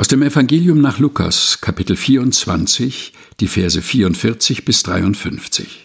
Aus dem Evangelium nach Lukas, Kapitel 24, die Verse 44 bis 53.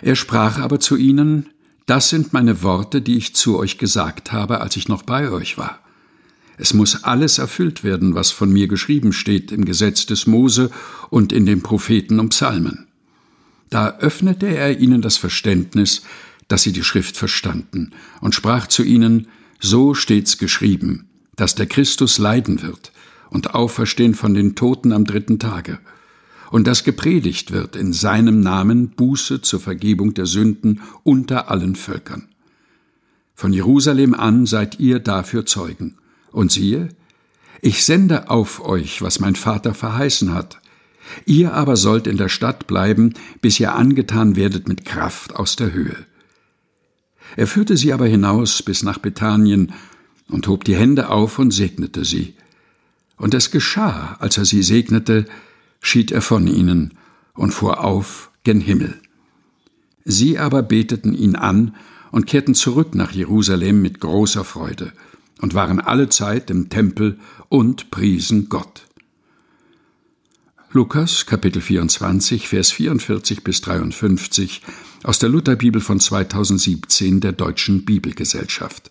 Er sprach aber zu ihnen, Das sind meine Worte, die ich zu euch gesagt habe, als ich noch bei euch war. Es muss alles erfüllt werden, was von mir geschrieben steht im Gesetz des Mose und in den Propheten und Psalmen. Da öffnete er ihnen das Verständnis, dass sie die Schrift verstanden, und sprach zu ihnen, So steht's geschrieben, dass der Christus leiden wird und auferstehen von den Toten am dritten Tage, und dass gepredigt wird in seinem Namen Buße zur Vergebung der Sünden unter allen Völkern. Von Jerusalem an seid ihr dafür Zeugen. Und siehe, ich sende auf euch, was mein Vater verheißen hat. Ihr aber sollt in der Stadt bleiben, bis ihr angetan werdet mit Kraft aus der Höhe. Er führte sie aber hinaus bis nach Bethanien und hob die Hände auf und segnete sie. Und es geschah, als er sie segnete, schied er von ihnen und fuhr auf gen Himmel. Sie aber beteten ihn an und kehrten zurück nach Jerusalem mit großer Freude und waren alle Zeit im Tempel und priesen Gott. Lukas Kapitel 24 Vers 44 bis 53 aus der Lutherbibel von 2017 der Deutschen Bibelgesellschaft.